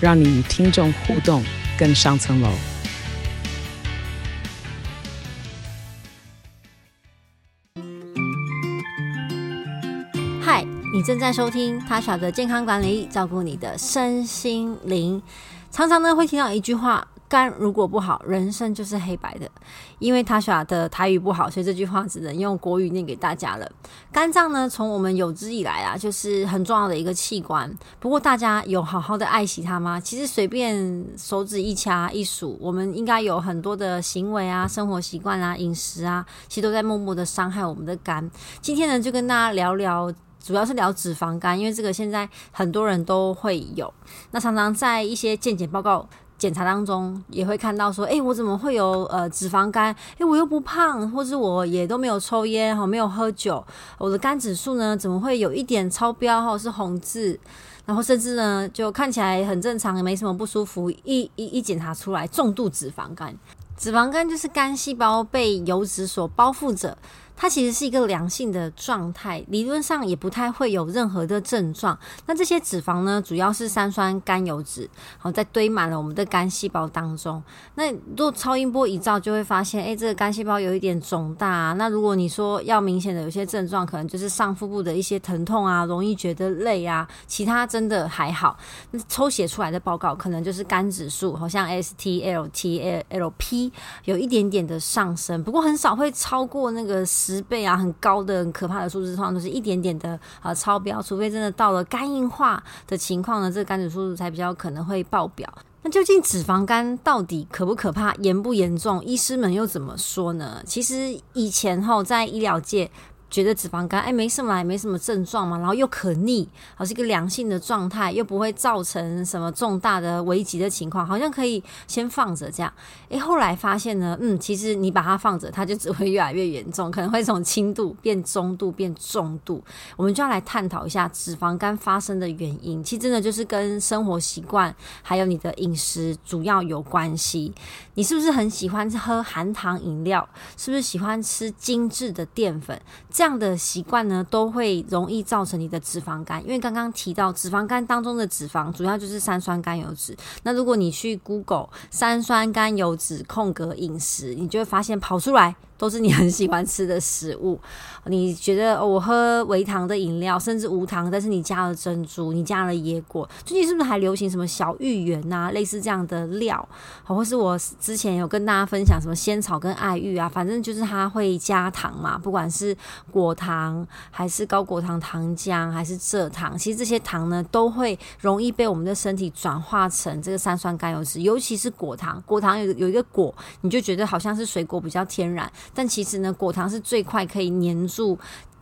让你与听众互动更上层楼。嗨，你正在收听塔小的健康管理，照顾你的身心灵。常常呢会听到一句话。肝如果不好，人生就是黑白的。因为 Tasha 的台语不好，所以这句话只能用国语念给大家了。肝脏呢，从我们有之以来啊，就是很重要的一个器官。不过大家有好好的爱惜它吗？其实随便手指一掐一数，我们应该有很多的行为啊、生活习惯啊、饮食啊，其实都在默默的伤害我们的肝。今天呢，就跟大家聊聊，主要是聊脂肪肝，因为这个现在很多人都会有。那常常在一些健检报告。检查当中也会看到说，诶，我怎么会有呃脂肪肝？诶，我又不胖，或是我也都没有抽烟哈，没有喝酒，我的肝指数呢怎么会有一点超标哈，是红字，然后甚至呢就看起来很正常，也没什么不舒服，一一一检查出来重度脂肪肝。脂肪肝就是肝细胞被油脂所包覆着。它其实是一个良性的状态，理论上也不太会有任何的症状。那这些脂肪呢，主要是三酸甘油脂，好在堆满了我们的肝细胞当中。那如果超音波一照，就会发现，哎，这个肝细胞有一点肿大啊。那如果你说要明显的有些症状，可能就是上腹部的一些疼痛啊，容易觉得累啊，其他真的还好。那抽血出来的报告，可能就是肝指数，好像 ST、LT、LP 有一点点的上升，不过很少会超过那个。十倍啊，很高的、很可怕的数字，通常都是一点点的啊超标，除非真的到了肝硬化的情况呢，这个肝指数才比较可能会爆表。那究竟脂肪肝到底可不可怕、严不严重？医师们又怎么说呢？其实以前吼，在医疗界。觉得脂肪肝哎，没什么，也没什么症状嘛，然后又可逆，好是一个良性的状态，又不会造成什么重大的危急的情况，好像可以先放着这样。哎，后来发现呢，嗯，其实你把它放着，它就只会越来越严重，可能会从轻度变中度变重度。我们就要来探讨一下脂肪肝发生的原因。其实真的就是跟生活习惯还有你的饮食主要有关系。你是不是很喜欢喝含糖饮料？是不是喜欢吃精致的淀粉？这样的习惯呢，都会容易造成你的脂肪肝。因为刚刚提到脂肪肝当中的脂肪，主要就是三酸甘油脂。那如果你去 Google 三酸甘油脂空格饮食，你就会发现跑出来。都是你很喜欢吃的食物，你觉得、我喝微糖的饮料，甚至无糖，但是你加了珍珠，你加了椰果，最近是不是还流行什么小芋圆呐、啊，类似这样的料？好，或是我之前有跟大家分享什么仙草跟爱玉啊，反正就是它会加糖嘛，不管是果糖还是高果糖糖浆还是蔗糖，其实这些糖呢都会容易被我们的身体转化成这个三酸甘油脂，尤其是果糖，果糖有有一个果，你就觉得好像是水果比较天然。但其实呢，果糖是最快可以黏住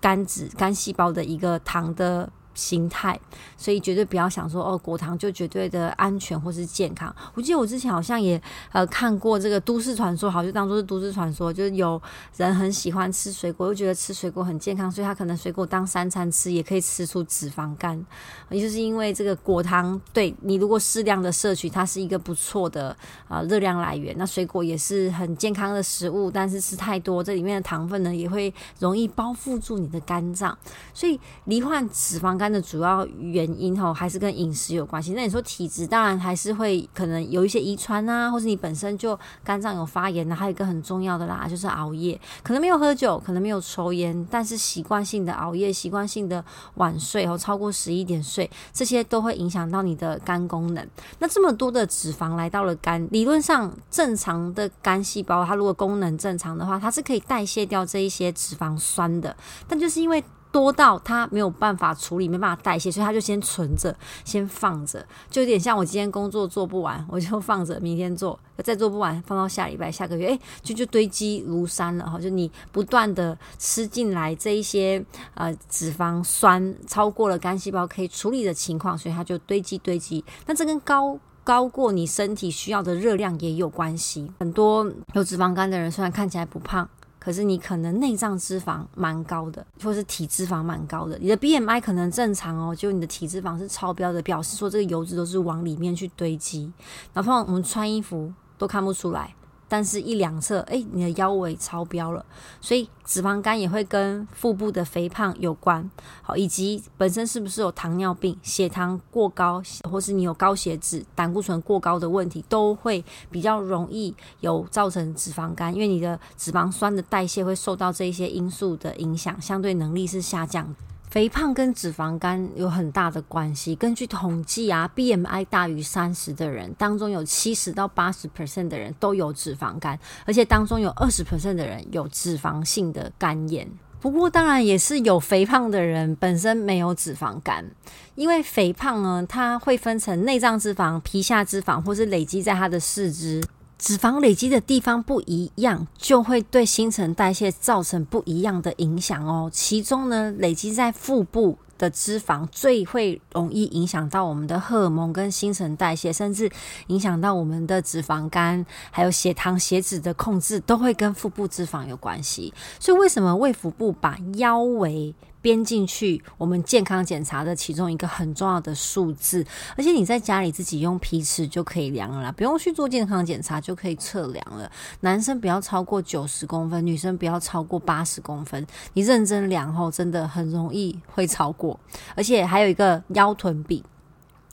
肝脂、肝细胞的一个糖的心态，所以绝对不要想说哦，果糖就绝对的安全或是健康。我记得我之前好像也呃看过这个都市传说，好就当做是都市传说，就是有人很喜欢吃水果，又觉得吃水果很健康，所以他可能水果当三餐吃，也可以吃出脂肪肝。也就是因为这个果糖，对你如果适量的摄取，它是一个不错的啊热量来源。那水果也是很健康的食物，但是吃太多，这里面的糖分呢也会容易包覆住你的肝脏，所以罹患脂肪肝。的主要原因哈，还是跟饮食有关系。那你说体质，当然还是会可能有一些遗传啊，或是你本身就肝脏有发炎啊。还有一个很重要的啦，就是熬夜，可能没有喝酒，可能没有抽烟，但是习惯性的熬夜，习惯性的晚睡哦，超过十一点睡，这些都会影响到你的肝功能。那这么多的脂肪来到了肝，理论上正常的肝细胞，它如果功能正常的话，它是可以代谢掉这一些脂肪酸的，但就是因为。多到它没有办法处理，没办法代谢，所以它就先存着，先放着，就有点像我今天工作做不完，我就放着，明天做，再做不完，放到下礼拜、下个月，哎，就就堆积如山了哈。就你不断的吃进来这一些呃脂肪酸，超过了肝细胞可以处理的情况，所以它就堆积堆积。那这跟高高过你身体需要的热量也有关系。很多有脂肪肝的人虽然看起来不胖，可是你可能内脏脂肪蛮高的，或是体脂肪蛮高的。你的 BMI 可能正常哦，就你的体脂肪是超标的，表示说这个油脂都是往里面去堆积。哪怕我们穿衣服都看不出来。但是，一两侧，哎，你的腰围超标了，所以脂肪肝也会跟腹部的肥胖有关，好，以及本身是不是有糖尿病、血糖过高，或是你有高血脂、胆固醇过高的问题，都会比较容易有造成脂肪肝，因为你的脂肪酸的代谢会受到这些因素的影响，相对能力是下降。肥胖跟脂肪肝有很大的关系。根据统计啊，BMI 大于三十的人当中，有七十到八十 percent 的人都有脂肪肝，而且当中有二十 percent 的人有脂肪性的肝炎。不过，当然也是有肥胖的人本身没有脂肪肝，因为肥胖呢，它会分成内脏脂肪、皮下脂肪，或是累积在它的四肢。脂肪累积的地方不一样，就会对新陈代谢造成不一样的影响哦。其中呢，累积在腹部的脂肪最会容易影响到我们的荷尔蒙跟新陈代谢，甚至影响到我们的脂肪肝，还有血糖、血脂的控制，都会跟腹部脂肪有关系。所以，为什么胃腹部把腰围编进去，我们健康检查的其中一个很重要的数字，而且你在家里自己用皮尺就可以量了，不用去做健康检查就可以测量了。男生不要超过九十公分，女生不要超过八十公分。你认真量后，真的很容易会超过，而且还有一个腰臀比。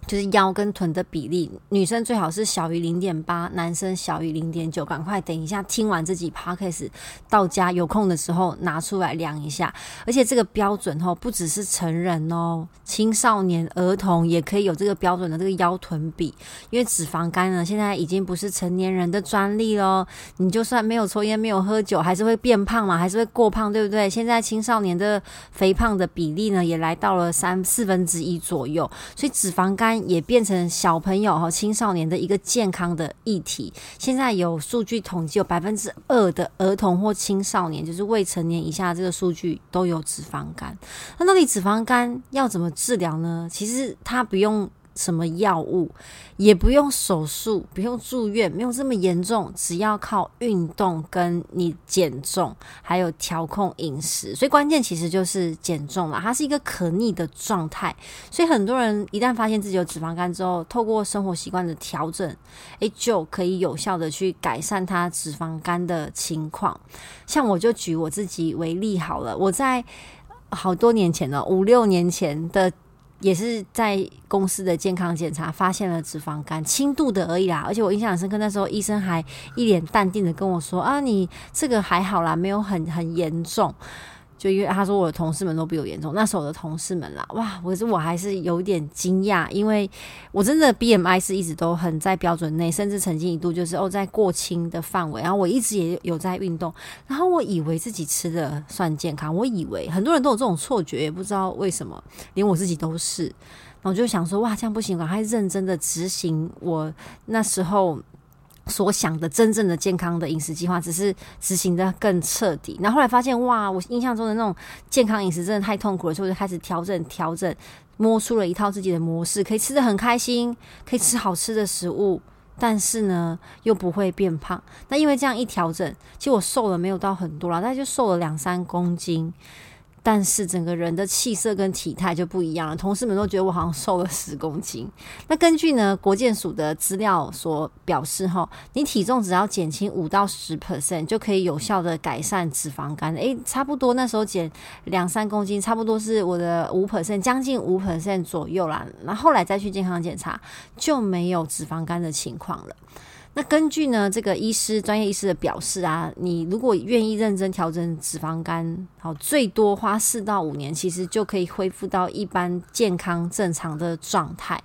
就是腰跟臀的比例，女生最好是小于零点八，男生小于零点九。赶快等一下听完这集 podcast 到家有空的时候拿出来量一下。而且这个标准哦，不只是成人哦，青少年、儿童也可以有这个标准的这个腰臀比。因为脂肪肝呢，现在已经不是成年人的专利喽。你就算没有抽烟、没有喝酒，还是会变胖嘛，还是会过胖，对不对？现在青少年的肥胖的比例呢，也来到了三四分之一左右，所以脂肪肝。也变成小朋友和青少年的一个健康的议题。现在有数据统计，有百分之二的儿童或青少年，就是未成年以下这个数据都有脂肪肝。那到底脂肪肝要怎么治疗呢？其实它不用。什么药物也不用手术，不用住院，没有这么严重，只要靠运动跟你减重，还有调控饮食。所以关键其实就是减重了，它是一个可逆的状态。所以很多人一旦发现自己有脂肪肝之后，透过生活习惯的调整，诶，就可以有效的去改善它脂肪肝的情况。像我就举我自己为例好了，我在好多年前了，五六年前的。也是在公司的健康检查发现了脂肪肝，轻度的而已啦。而且我印象深刻，那时候医生还一脸淡定的跟我说：“啊，你这个还好啦，没有很很严重。”就因为他说我的同事们都比我严重，那时候我的同事们啦，哇，我是我还是有点惊讶，因为我真的 BMI 是一直都很在标准内，甚至曾经一度就是哦在过轻的范围，然后我一直也有在运动，然后我以为自己吃的算健康，我以为很多人都有这种错觉，也不知道为什么，连我自己都是，然后我就想说哇，这样不行，我还认真的执行我那时候。所想的真正的健康的饮食计划，只是执行的更彻底。然后后来发现，哇，我印象中的那种健康饮食真的太痛苦了，所以我就开始调整调整，摸出了一套自己的模式，可以吃得很开心，可以吃好吃的食物，但是呢，又不会变胖。那因为这样一调整，其实我瘦了没有到很多啦，大概就瘦了两三公斤。但是整个人的气色跟体态就不一样了，同事们都觉得我好像瘦了十公斤。那根据呢国健署的资料所表示，哈，你体重只要减轻五到十 percent 就可以有效的改善脂肪肝。诶，差不多那时候减两三公斤，差不多是我的五 percent，将近五 percent 左右啦。那后来再去健康检查，就没有脂肪肝的情况了。那根据呢这个医师专业医师的表示啊，你如果愿意认真调整脂肪肝，好，最多花四到五年，其实就可以恢复到一般健康正常的状态。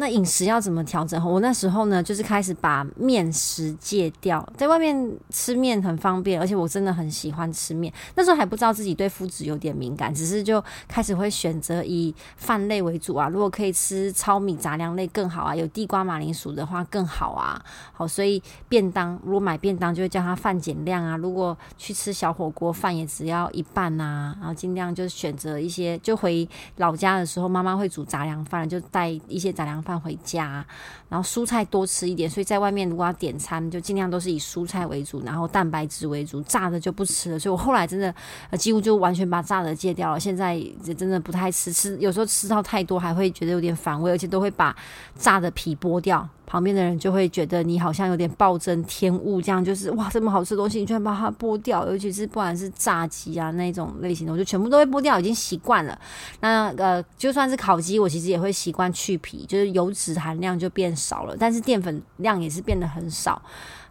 那饮食要怎么调整？我那时候呢，就是开始把面食戒掉，在外面吃面很方便，而且我真的很喜欢吃面。那时候还不知道自己对麸质有点敏感，只是就开始会选择以饭类为主啊。如果可以吃糙米杂粮类更好啊，有地瓜马铃薯的话更好啊。好，所以便当如果买便当就会叫它饭减量啊。如果去吃小火锅，饭也只要一半啊。然后尽量就是选择一些，就回老家的时候，妈妈会煮杂粮饭，就带一些杂粮。饭回家，然后蔬菜多吃一点。所以在外面如果要点餐，就尽量都是以蔬菜为主，然后蛋白质为主，炸的就不吃了。所以我后来真的几乎就完全把炸的戒掉了。现在也真的不太吃，吃有时候吃到太多还会觉得有点反胃，而且都会把炸的皮剥掉。旁边的人就会觉得你好像有点暴殄天物，这样就是哇，这么好吃的东西你居然把它剥掉，尤其是不管是炸鸡啊那种类型的，我就全部都会剥掉，已经习惯了。那呃，就算是烤鸡，我其实也会习惯去皮，就是油脂含量就变少了，但是淀粉量也是变得很少。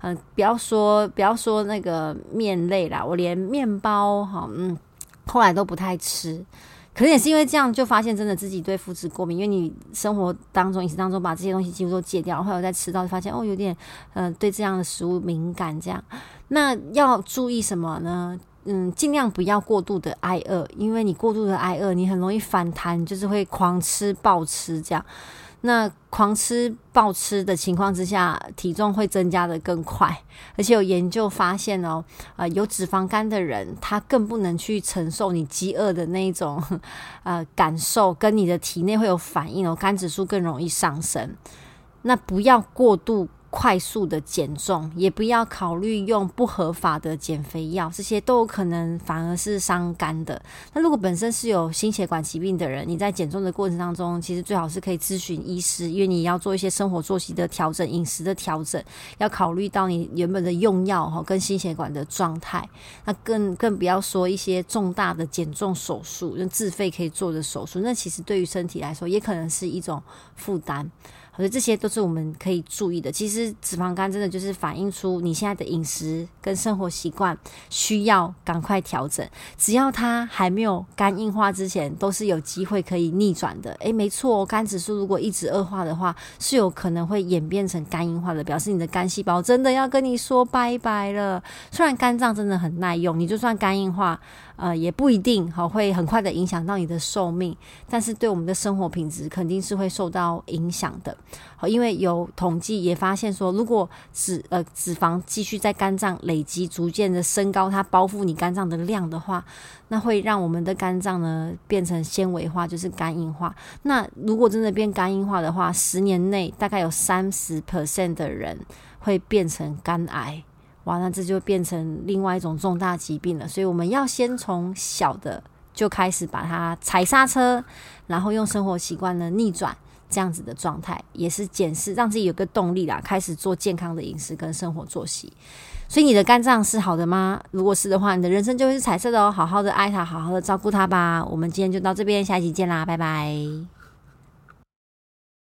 嗯、不要说不要说那个面类啦，我连面包哈，嗯，后来都不太吃。可能也是因为这样，就发现真的自己对麸质过敏。因为你生活当中、饮食当中把这些东西几乎都戒掉，后来再吃到，发现哦，有点呃对这样的食物敏感。这样，那要注意什么呢？嗯，尽量不要过度的挨饿，因为你过度的挨饿，你很容易反弹，就是会狂吃暴吃这样。那狂吃暴吃的情况之下，体重会增加得更快，而且有研究发现哦，呃，有脂肪肝的人，他更不能去承受你饥饿的那一种 呃感受，跟你的体内会有反应哦，肝指数更容易上升。那不要过度。快速的减重，也不要考虑用不合法的减肥药，这些都有可能反而是伤肝的。那如果本身是有心血管疾病的人，你在减重的过程当中，其实最好是可以咨询医师，因为你要做一些生活作息的调整、饮食的调整，要考虑到你原本的用药哈跟心血管的状态。那更更不要说一些重大的减重手术，用自费可以做的手术，那其实对于身体来说，也可能是一种负担。我觉得这些都是我们可以注意的。其实脂肪肝真的就是反映出你现在的饮食跟生活习惯需要赶快调整。只要它还没有肝硬化之前，都是有机会可以逆转的。诶，没错，肝指数如果一直恶化的话，是有可能会演变成肝硬化的，表示你的肝细胞真的要跟你说拜拜了。虽然肝脏真的很耐用，你就算肝硬化。呃，也不一定好，会很快的影响到你的寿命，但是对我们的生活品质肯定是会受到影响的。好，因为有统计也发现说，如果脂呃脂肪继续在肝脏累积，逐渐的升高它包覆你肝脏的量的话，那会让我们的肝脏呢变成纤维化，就是肝硬化。那如果真的变肝硬化的话，十年内大概有三十 percent 的人会变成肝癌。哇，那这就变成另外一种重大疾病了。所以我们要先从小的就开始把它踩刹车，然后用生活习惯呢逆转这样子的状态，也是检视让自己有个动力啦，开始做健康的饮食跟生活作息。所以你的肝脏是好的吗？如果是的话，你的人生就会是彩色的哦。好好的爱它，好好的照顾它吧。我们今天就到这边，下一集见啦，拜拜。